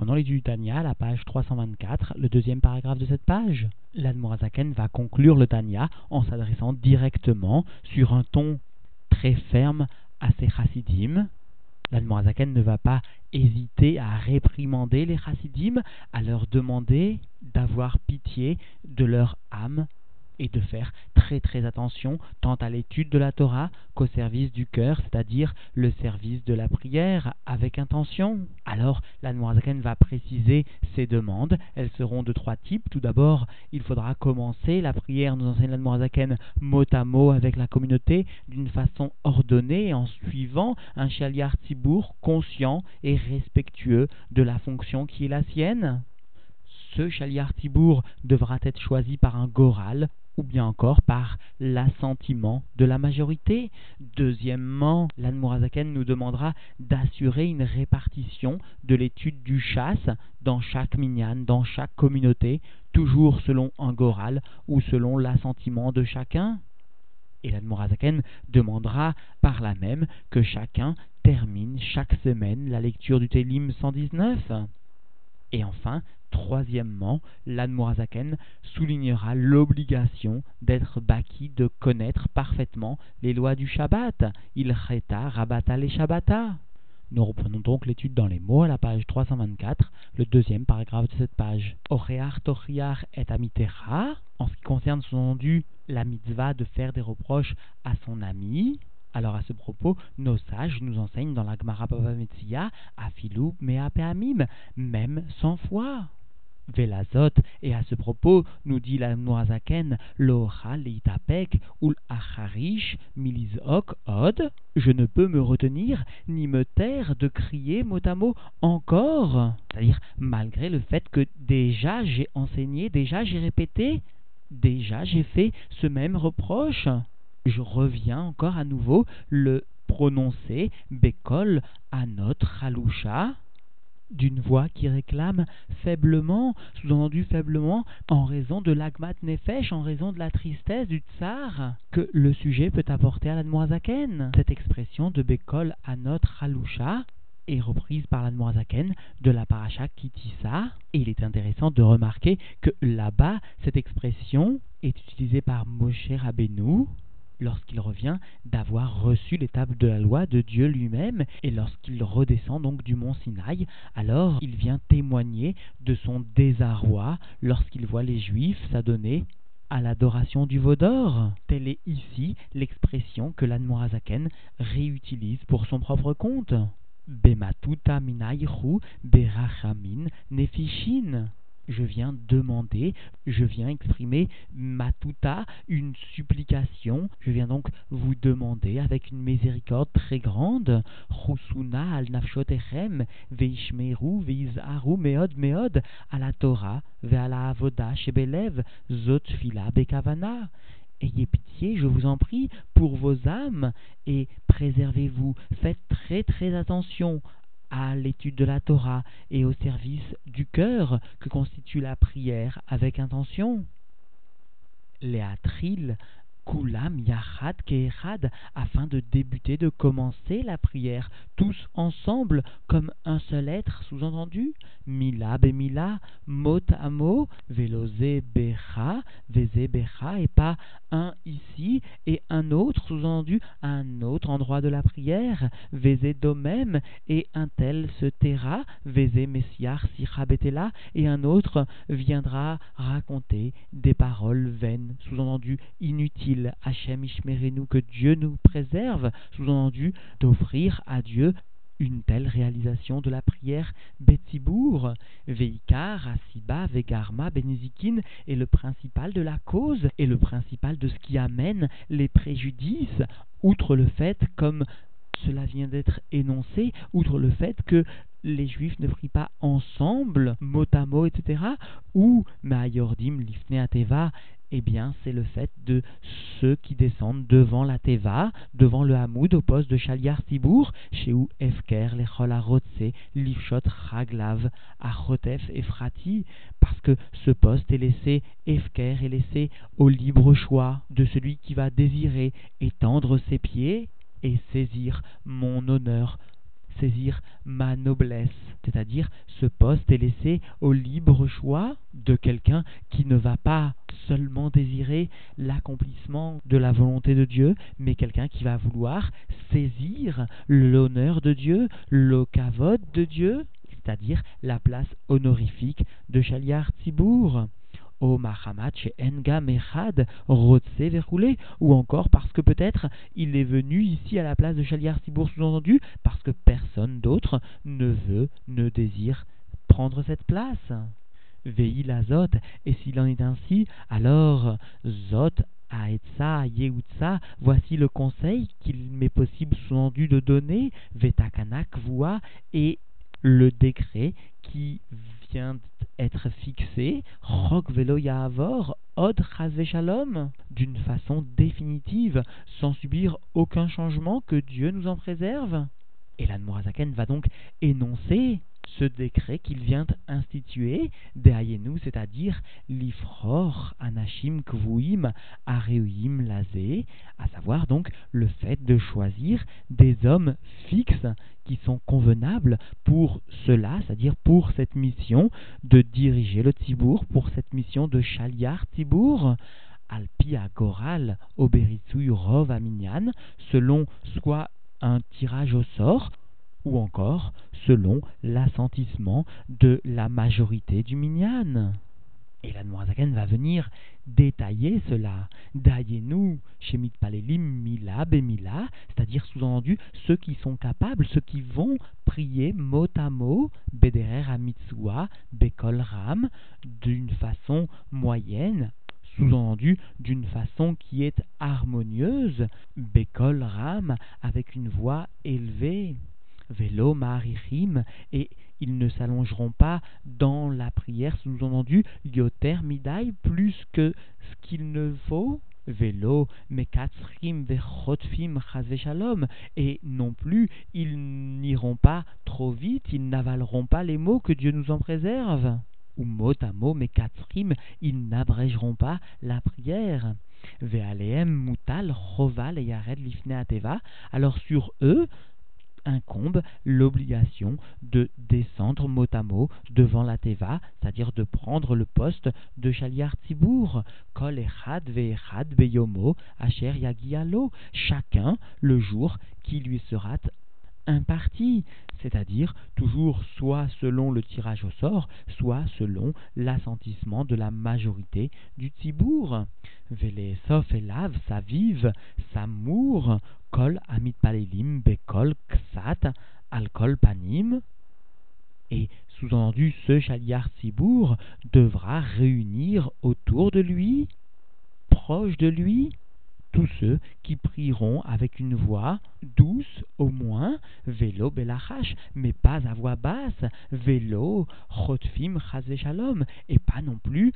Reprenons l'étude du Tanya, la page 324, le deuxième paragraphe de cette page. L'Admorazaken va conclure le Tanya en s'adressant directement sur un ton très ferme à ses chassidim. L'Admorazaken ne va pas hésiter à réprimander les chassidim, à leur demander d'avoir pitié de leur âme et de faire très très attention tant à l'étude de la Torah qu'au service du cœur, c'est-à-dire le service de la prière avec intention. Alors, la Noirzaken va préciser ses demandes. Elles seront de trois types. Tout d'abord, il faudra commencer la prière, nous enseigne la Noirzaken, mot à mot avec la communauté d'une façon ordonnée en suivant un chaliar tibour conscient et respectueux de la fonction qui est la sienne ce chaliar tibour devra être choisi par un goral ou bien encore par l'assentiment de la majorité. Deuxièmement, l'Anmorazaken nous demandera d'assurer une répartition de l'étude du chasse dans chaque minyan, dans chaque communauté, toujours selon un goral ou selon l'assentiment de chacun. Et l'Anmorazaken demandera par là même que chacun termine chaque semaine la lecture du Télim 119. Et enfin, Troisièmement, l'Admorazaken soulignera l'obligation d'être baki de connaître parfaitement les lois du Shabbat. Il reta rabata les Shabbata. Nous reprenons donc l'étude dans les mots à la page 324, le deuxième paragraphe de cette page. Orear et amitera, en ce qui concerne sous-entendu la mitzvah de faire des reproches à son ami, alors à ce propos, nos sages nous enseignent dans la Gemara Bava Metzia, Afilou Mea Peamim, même cent fois. Velazot, et à ce propos, nous dit la Noazaken, Loha leitapek ul acharish milizok od, je ne peux me retenir ni me taire de crier mot à mot encore. C'est-à-dire, malgré le fait que déjà j'ai enseigné, déjà j'ai répété, déjà j'ai fait ce même reproche. Je reviens encore à nouveau le prononcer, Bekol, à notre Halusha, d'une voix qui réclame faiblement, sous-entendu faiblement, en raison de l'agmat nefesh, en raison de la tristesse du tsar, que le sujet peut apporter à l'admoisaken. Cette expression de Bekol Anot Halusha est reprise par l'admoisaken de la paracha Kitissa, et il est intéressant de remarquer que là-bas, cette expression est utilisée par Moshe Rabbeinu, lorsqu'il revient d'avoir reçu l'étape de la loi de Dieu lui-même, et lorsqu'il redescend donc du mont Sinaï, alors il vient témoigner de son désarroi lorsqu'il voit les Juifs s'adonner à l'adoration du veau d'or. Telle est ici l'expression que l'Anmorazaken réutilise pour son propre compte. Bematuta minayru berachamin nefishin je viens demander, je viens exprimer matuta, une supplication, je viens donc vous demander avec une miséricorde très grande, chusuna al nafshotechem, veishmeru, veizaru meod meod, à la Torah, shebelev, zot bekavana. Ayez pitié, je vous en prie, pour vos âmes, et préservez-vous, faites très très attention à l'étude de la Torah et au service du cœur que constitue la prière avec intention. Léatril Kulam Yachad Kehad, afin de débuter, de commencer la prière, tous ensemble, comme un seul être, sous-entendu, Mila Bemila, mot à mot, Velose Becha, Veze Becha, et pas un ici et un autre, sous-entendu, un autre endroit de la prière, Veze Domem, et un tel se taira, Veze Messiar Sicha Betela, et un autre viendra raconter des paroles vaines, sous-entendu inutiles Hachem Ishmerenu, que Dieu nous préserve, sous-entendu d'offrir à Dieu une telle réalisation de la prière Betzibour, Veikar, Asiba, Vegarma, Benezikin est le principal de la cause et le principal de ce qui amène les préjudices, outre le fait, comme cela vient d'être énoncé, outre le fait que les Juifs ne prient pas ensemble, mot à mot, etc., ou Ma'ayordim, Lifne Ateva, eh bien, c'est le fait de ceux qui descendent devant la Teva, devant le Hamoud, au poste de Shaliar Tibour, chez où Efker, les Rotse, Lifshot, Raglav, Achotef et Frati, parce que ce poste est laissé, Efker est laissé au libre choix de celui qui va désirer étendre ses pieds et saisir mon honneur saisir ma noblesse, c'est-à-dire ce poste est laissé au libre choix de quelqu'un qui ne va pas seulement désirer l'accomplissement de la volonté de Dieu, mais quelqu'un qui va vouloir saisir l'honneur de Dieu, le kavod de Dieu, c'est-à-dire la place honorifique de Shaliar Tzibour. O Mahamat chez Rotse ou encore parce que peut-être il est venu ici à la place de Shaliar Tzibour sous-entendu, parce que personne d'autre ne veut, ne désire prendre cette place. Veille et s'il en est ainsi, alors Zot Aetsa, Yeutsa, voici le conseil qu'il m'est possible sous-entendu de donner, Vetakanak voix, et le décret qui vient d'être fixé, Rok Velo Yahavor, Od d'une façon définitive, sans subir aucun changement, que Dieu nous en préserve. Et l'Anmorazaken va donc énoncer ce décret qu'il vient instituer, Deayenu, c'est-à-dire l'ifror anashim kvuim areuim lazé, à savoir donc le fait de choisir des hommes fixes qui sont convenables pour cela, c'est-à-dire pour cette mission de diriger le Tibour, pour cette mission de Chaliar Tibour. Alpi Goral Oberitsui Rov Aminyan, selon soit un tirage au sort, ou encore selon l'assentissement de la majorité du minyan. Et la Noirzaken va venir détailler cela. Daillez-nous chez Mitpalelim Mila Bemila, c'est-à-dire sous-entendu ceux qui sont capables, ceux qui vont prier mot à mot, Bederer Amitsua, Bekol Ram, d'une façon moyenne, sous-entendu d'une façon qui est harmonieuse, Bekol Ram, avec une voix élevée. Vélo, Marichim, et ils ne s'allongeront pas dans la prière, sous-entendu, Yoter Midai, plus que ce qu'il ne faut. Vélo, Mekatzrim, Vechotfim, Shalom, et non plus, ils n'iront pas trop vite, ils n'avaleront pas les mots que Dieu nous en préserve. Ou mot à mot, Mekatzrim, ils n'abrégeront pas la prière. Vealeem, Mutal, Choval et Yared Lifne Ateva, alors sur eux, incombe l'obligation de descendre mot à mot devant la Teva, c'est-à-dire de prendre le poste de Shaliar Tibour, Kol Echad Ve'echad Beyomo, Asher Yagialo, chacun le jour qui lui sera imparti, c'est-à-dire toujours soit selon le tirage au sort, soit selon l'assentissement de la majorité du Tibour. Sof elav saviv samour kol amit palelim bekol ksat alkol panim. Et sous-entendu, ce chaliar Tibour devra réunir autour de lui, proche de lui, tous ceux qui prieront avec une voix douce au moins, vélo belachash, mais pas à voix basse, vélo chotfim shalom, et pas non plus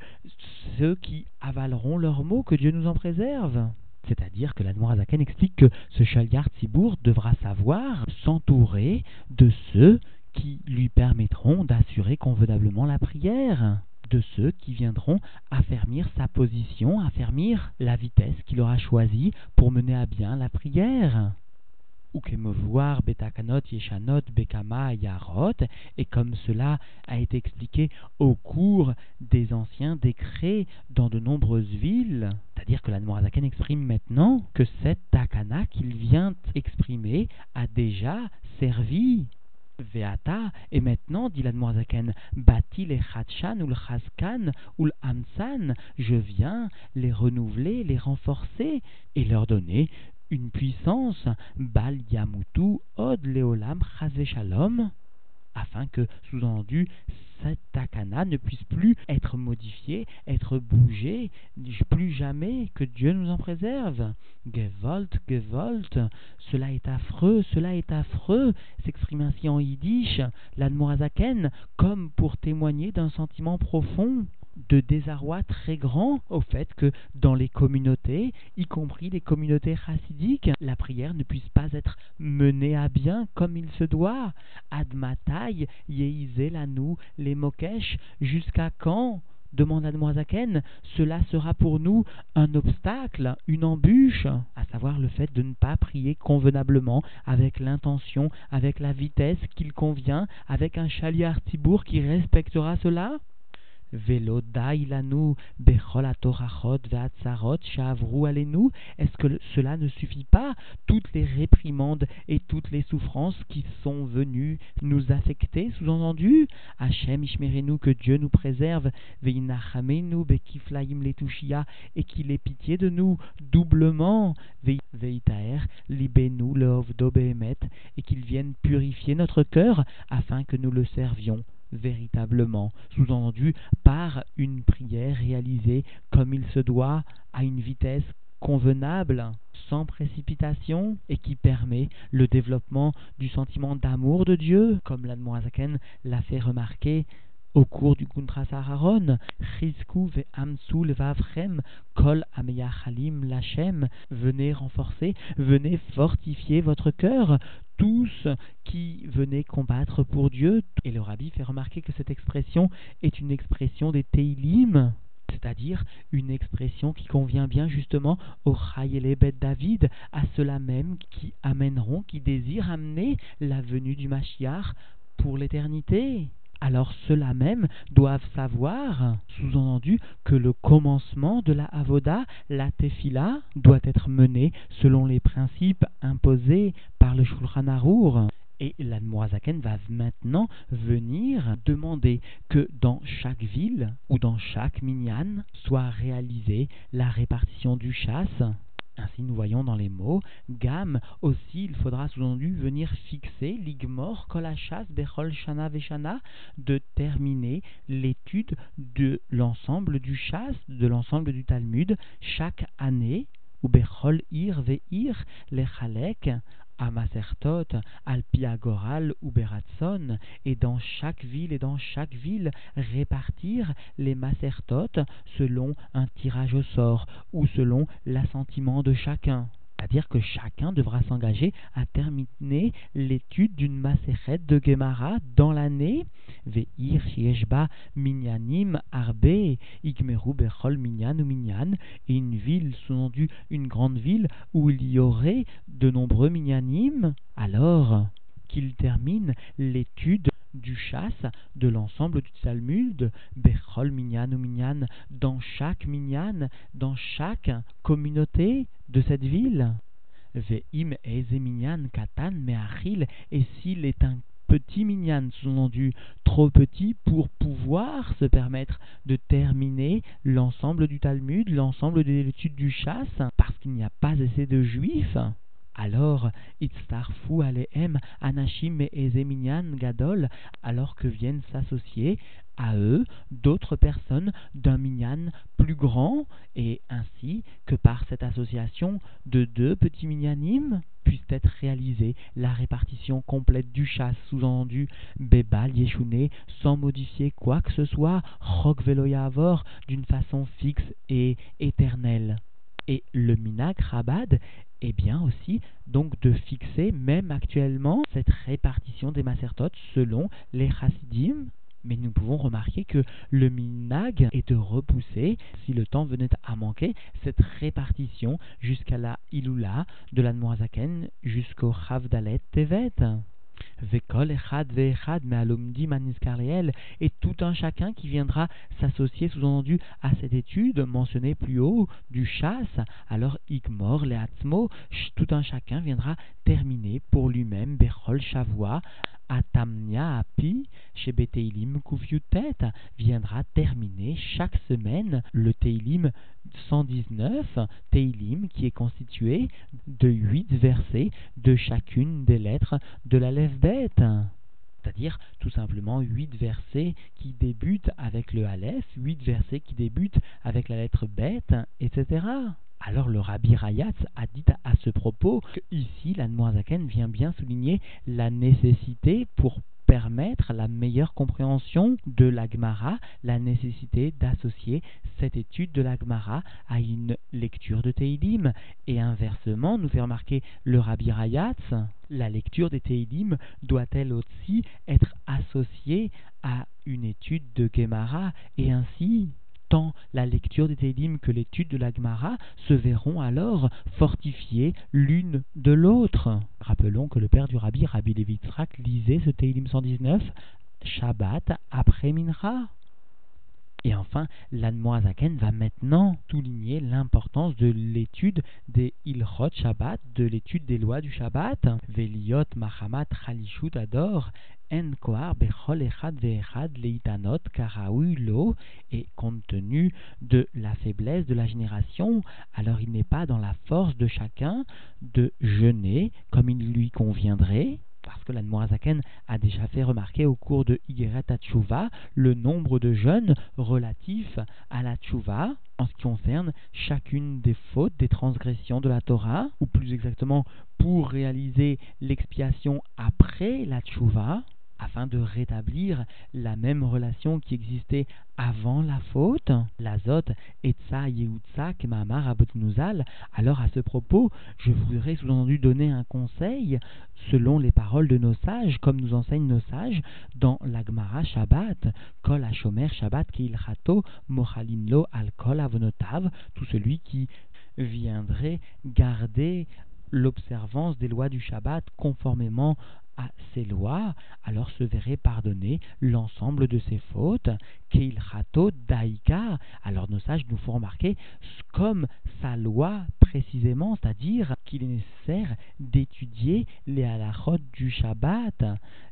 ceux qui avaleront leurs mots, que Dieu nous en préserve. C'est-à-dire que la Noirazaken explique que ce Chaliar Tzibour devra savoir s'entourer de ceux qui lui permettront d'assurer convenablement la prière de ceux qui viendront affermir sa position, affermir la vitesse qu'il aura choisie pour mener à bien la prière. Et comme cela a été expliqué au cours des anciens décrets dans de nombreuses villes, c'est-à-dire que la Noirazaken exprime maintenant que cette takana qu'il vient exprimer a déjà servi Veata, et maintenant, dit l'Admorazaken, bâti les Khachan ou le ou le Hamsan, je viens les renouveler, les renforcer et leur donner une puissance, Bal Yamutu Od Leolam afin que, sous-entendu, cette takana ne puisse plus être modifiée, être bougée, plus jamais que Dieu nous en préserve. Gevolt, Gevolt, cela est affreux, cela est affreux, s'exprime ainsi en yiddish, l'admorazaken, comme pour témoigner d'un sentiment profond de désarroi très grand au fait que dans les communautés, y compris les communautés chassidiques, la prière ne puisse pas être menée à bien comme il se doit. Admatai, Yehizelanu, les Mokesh, jusqu'à quand? demande Admoisaken, cela sera pour nous un obstacle, une embûche, à savoir le fait de ne pas prier convenablement, avec l'intention, avec la vitesse qu'il convient, avec un chaliar tibour qui respectera cela Est-ce que cela ne suffit pas? Toutes les réprimandes et toutes les souffrances qui sont venues nous affecter, sous-entendu? Hachem ishmerenu, que Dieu nous préserve, ve'inachamenu bekiflaim letushia, et qu'il ait pitié de nous doublement, ve'itaer libenu leovdo behemet, et qu'il vienne purifier notre cœur afin que nous le servions véritablement, sous-entendu par une prière réalisée comme il se doit, à une vitesse convenable, sans précipitation, et qui permet le développement du sentiment d'amour de Dieu, comme l'Admoazaken l'a fait remarquer au cours du Chizku ve Kol Ameyachalim Lachem, venez renforcer, venez fortifier votre cœur, tous qui venaient combattre pour Dieu. Et le rabbi fait remarquer que cette expression est une expression des Teilim, c'est-à-dire une expression qui convient bien justement au Chayele Bet David, à ceux-là même qui amèneront, qui désirent amener la venue du Mashiach pour l'éternité alors ceux-là même doivent savoir, sous-entendu, que le commencement de la avoda, la tefila, doit être mené selon les principes imposés par le Shulchan Arour. Et l'Admoazaken va maintenant venir demander que dans chaque ville ou dans chaque minyan soit réalisée la répartition du chasse ainsi, nous voyons dans les mots, gamme aussi, il faudra sous-entendu venir fixer, ligmor, kolachas, bechol, shana, veshana, de terminer l'étude de l'ensemble du chasse, de l'ensemble du Talmud, chaque année, ou bechol ir veir, les chalek, Amasertot, Alpiagoral ou Beratson, et dans chaque ville et dans chaque ville répartir les Masertot selon un tirage au sort ou selon l'assentiment de chacun. C'est-à-dire que chacun devra s'engager à terminer l'étude d'une macérette de Gemara dans l'année. Ve'ir shieshba minyanim arbe igmeru bechol minyan ou une ville, sous une grande ville, où il y aurait de nombreux minyanim. Alors qu'il termine l'étude du chasse de l'ensemble du Talmud, Bechol Minyan ou Minyan, dans chaque Minyan, dans chaque communauté de cette ville. Ve'im Eze Minyan Katan Me'achil, et s'il est un petit minyan, sous-entendu trop petit pour pouvoir se permettre de terminer l'ensemble du Talmud, l'ensemble des études du chasse, parce qu'il n'y a pas assez de juifs, alors, Itztarfu Alehem Anashim et Ezeminyan Gadol, alors que viennent s'associer à eux d'autres personnes d'un minyan plus grand, et ainsi que par cette association de deux petits minyanim puisse être réalisée la répartition complète du chasse, sous-entendu Bebal Yeshune, sans modifier quoi que ce soit, Chok Avor, d'une façon fixe et éternelle. Et le minag Rabad et bien aussi donc de fixer même actuellement cette répartition des macertotes selon les chassidim. Mais nous pouvons remarquer que le minag est de repousser, si le temps venait à manquer, cette répartition jusqu'à la ilula de la Noazaken jusqu'au Chavdalet Tevet. Et tout un chacun qui viendra s'associer sous-entendu à cette étude mentionnée plus haut du chasse, alors igmor le'atzmo, tout un chacun viendra terminer pour lui-même Bechol Shavua, Atamnia Api, chez Beteilim viendra terminer chaque semaine le Teilim 119, Teilim qui est constitué de huit versets de chacune des lettres de la bête c'est-à-dire tout simplement huit versets qui débutent avec le Aleph, huit versets qui débutent avec la lettre bête, etc. Alors le Rabbi Rayatz a dit à ce propos que ici l'Anmoazaken vient bien souligner la nécessité pour permettre la meilleure compréhension de l'Agmara, la nécessité d'associer cette étude de l'Agmara à une lecture de Teilim. Et inversement, nous fait remarquer le Rabbi Rayatz, la lecture des Teilim doit-elle aussi être associée à une étude de Gemara et ainsi tant la lecture des Télim que l'étude de la Gemara se verront alors fortifiées l'une de l'autre. Rappelons que le père du rabbi, Rabbi Levitzrak, lisait ce Télim 119 Shabbat après Mincha. Et enfin, l'Anmoazaken va maintenant souligner l'importance de l'étude des Ilchot Shabbat, de l'étude des lois du Shabbat. Veliot Mahamat Chalishut Ador, et compte tenu de la faiblesse de la génération, alors il n'est pas dans la force de chacun de jeûner comme il lui conviendrait parce que l'Anmoazaken a déjà fait remarquer au cours de Igeret Tchouva le nombre de jeunes relatifs à la Tchouva en ce qui concerne chacune des fautes, des transgressions de la Torah, ou plus exactement pour réaliser l'expiation après la Tchouva, afin de rétablir la même relation qui existait avant la faute, l'azot, etza, yeutza, kemamar, abotinouzal, alors à ce propos, je voudrais sous-entendu donner un conseil selon les paroles de nos sages, comme nous enseignent nos sages dans l'Agmara Shabbat, kol hashomer Shabbat keilchato, mochalinlo al kol avonotav, tout celui qui viendrait garder l'observance des lois du Shabbat conformément à ses lois, alors se verrait pardonner l'ensemble de ses fautes. Keil Chato Daika. Alors nos sages nous font remarquer comme sa loi précisément, c'est-à-dire qu'il est nécessaire d'étudier les halachot du Shabbat.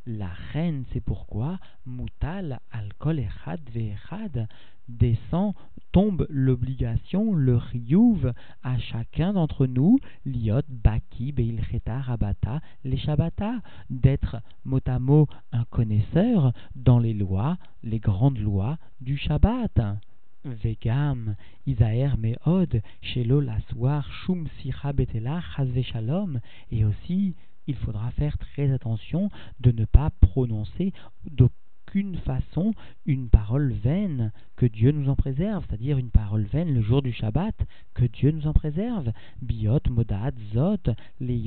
La reine, c'est pourquoi Mutal alkol echad ve'echad descend, tombe l'obligation, le riouv à chacun d'entre nous, liot, baki, beilcheta, rabata, les shabbata, d'être mot à mot un connaisseur dans les lois, les grandes lois du Shabbat. Vegam, Isaer Meod, Shelo Laswar, Shum Sicha Betela, Shalom, et aussi il faudra faire très attention de ne pas prononcer d'aucune façon une parole vaine, que Dieu nous en préserve, c'est-à-dire une parole vaine le jour du Shabbat, que Dieu nous en préserve. Biot, Modad, Zot, les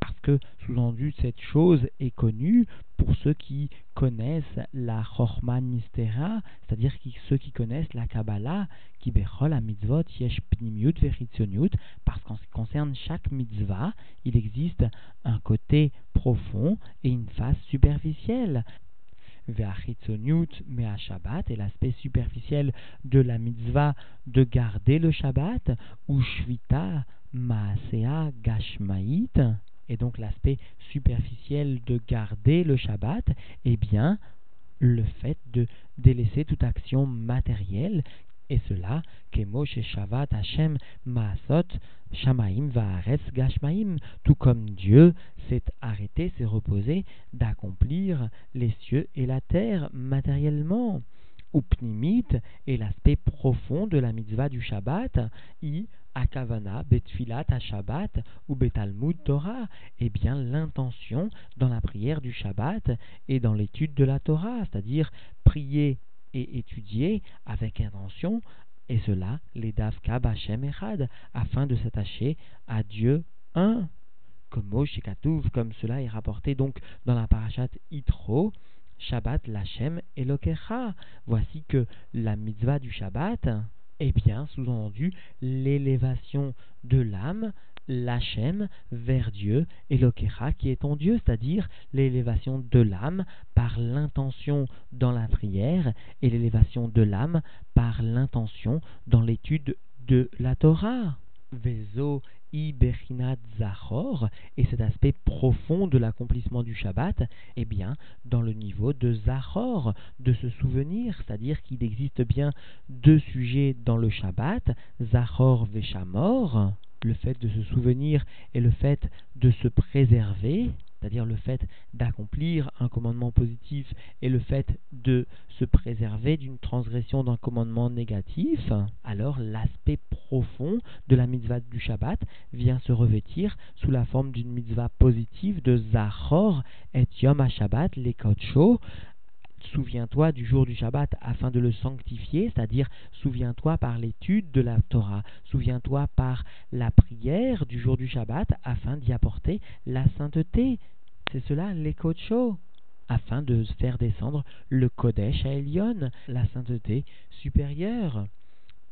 parce que, sous-entendu, cette chose est connue pour ceux qui connaissent la Chorman Mystera, c'est-à-dire ceux qui connaissent la Kabbalah, qui bechol la mitzvot yesh pnimiut parce qu'en ce qui concerne chaque mitzvah, il existe un côté profond et une face superficielle. mais à Shabbat, et l'aspect superficiel de la mitzvah de garder le Shabbat, ou Shvita Maasea Gashmaït, et donc l'aspect superficiel de garder le Shabbat, eh bien, le fait de délaisser toute action matérielle, et cela, Kemo chez Shabbat Hashem Maasot Shamaim Vaaretz Gashmaim, tout comme Dieu s'est arrêté, s'est reposé d'accomplir les cieux et la terre matériellement. Upnimit est l'aspect profond de la mitzvah du Shabbat, akavana betfilat Shabbat ou betalmud Torah, eh bien l'intention dans la prière du Shabbat et dans l'étude de la Torah, c'est-à-dire prier et étudier avec intention, et cela les davka bachem echad, afin de s'attacher à Dieu un, comme Moshe comme cela est rapporté donc dans la parashat Itro, Shabbat Lachem Elokecha. Voici que la mitzvah du Shabbat, est bien, sous-entendu, l'élévation de l'âme, l'Hachem, vers Dieu, Elokecha, qui est ton Dieu, c'est-à-dire l'élévation de l'âme par l'intention dans la prière et l'élévation de l'âme par l'intention dans l'étude de la Torah. Vezo Iberinat Zahor, et cet aspect profond de l'accomplissement du Shabbat, eh bien, dans le niveau de Zahor, de se souvenir, c'est-à-dire qu'il existe bien deux sujets dans le Shabbat, Zahor Veshamor, le fait de se souvenir et le fait de se préserver, c'est-à-dire le fait d'accomplir un commandement positif et le fait de se préserver d'une transgression d'un commandement négatif, alors l'aspect profond de la mitzvah du Shabbat vient se revêtir sous la forme d'une mitzvah positive de Zachor et Yom HaShabbat, les souviens-toi du jour du Shabbat afin de le sanctifier, c'est-à-dire souviens-toi par l'étude de la Torah, souviens-toi par la prière du jour du Shabbat afin d'y apporter la sainteté. C'est cela les afin de faire descendre le Kodesh à la sainteté supérieure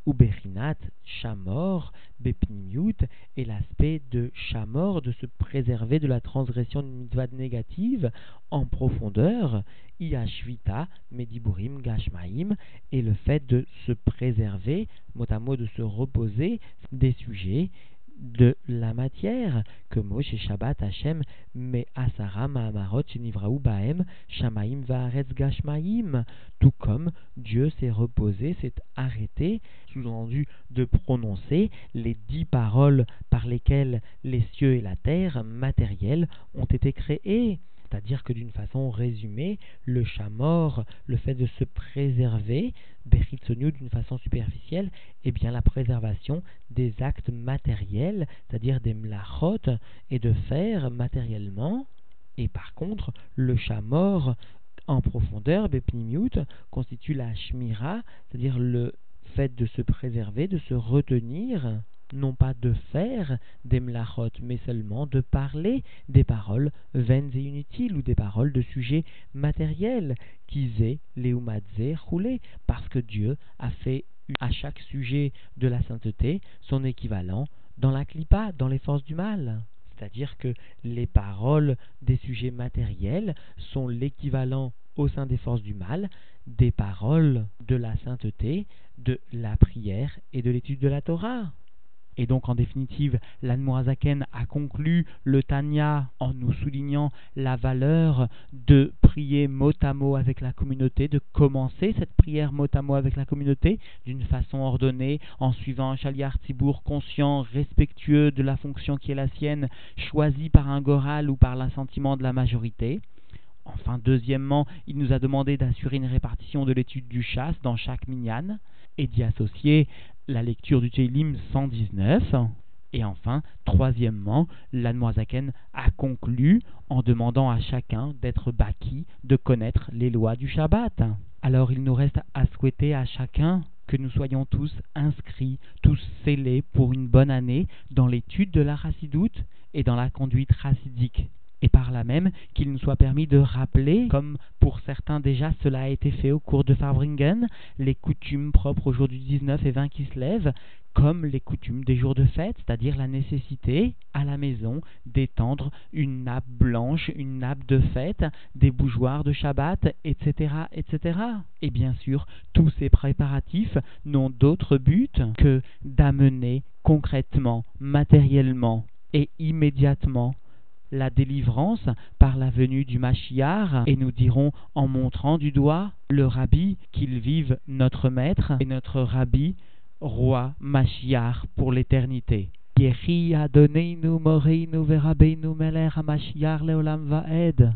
ou Berinat, Shamor, Bepnimiut, et l'aspect de Shamor, de se préserver de la transgression d'une mitzvah négative en profondeur, Iashvita, Mediburim, Gashmaim, et le fait de se préserver, mot à mot de se reposer des sujets de la matière, que Moshe Shabbat Hashem me Asara Mahamarot Nivraou Baem Shamaim Vaaretz Gashmaim, tout comme Dieu s'est reposé, s'est arrêté, sous-entendu de prononcer les dix paroles par lesquelles les cieux et la terre matériels ont été créés. C'est-à-dire que d'une façon résumée, le chat mort, le fait de se préserver, Beritsonu d'une façon superficielle, est bien la préservation des actes matériels, c'est-à-dire des mlachot, et de faire matériellement. Et par contre, le chat mort en profondeur, Bepnimiut, constitue la shmira, c'est-à-dire le fait de se préserver, de se retenir non pas de faire des mlachot, mais seulement de parler des paroles vaines et inutiles ou des paroles de sujets matériels, kizé, leumadze, roulé, parce que Dieu a fait à chaque sujet de la sainteté son équivalent dans la clipa, dans les forces du mal. C'est-à-dire que les paroles des sujets matériels sont l'équivalent au sein des forces du mal des paroles de la sainteté, de la prière et de l'étude de la Torah. Et donc, en définitive, l'Anmoazaken a conclu le Tanya en nous soulignant la valeur de prier mot à mot avec la communauté, de commencer cette prière mot à mot avec la communauté d'une façon ordonnée, en suivant un chaliar tibour conscient, respectueux de la fonction qui est la sienne, choisi par un goral ou par l'assentiment de la majorité. Enfin, deuxièmement, il nous a demandé d'assurer une répartition de l'étude du chasse dans chaque minyan et d'y associer la lecture du Teilim 119. Et enfin, troisièmement, l'Anmoazaken a conclu en demandant à chacun d'être baki, de connaître les lois du Shabbat. Alors il nous reste à souhaiter à chacun que nous soyons tous inscrits, tous scellés pour une bonne année dans l'étude de la chassidoute et dans la conduite chassidique et par là même qu'il nous soit permis de rappeler, comme pour certains déjà cela a été fait au cours de Farbringen, les coutumes propres au jour du 19 et 20 qui se lèvent, comme les coutumes des jours de fête, c'est-à-dire la nécessité à la maison d'étendre une nappe blanche, une nappe de fête, des bougeoirs de Shabbat, etc., etc. Et bien sûr, tous ces préparatifs n'ont d'autre but que d'amener concrètement, matériellement et immédiatement la délivrance par la venue du Machiar et nous dirons en montrant du doigt le rabbi qu'il vive notre maître et notre rabbi roi Machiar pour l'éternité. Yehi Moreinu Meler Leolam Vaed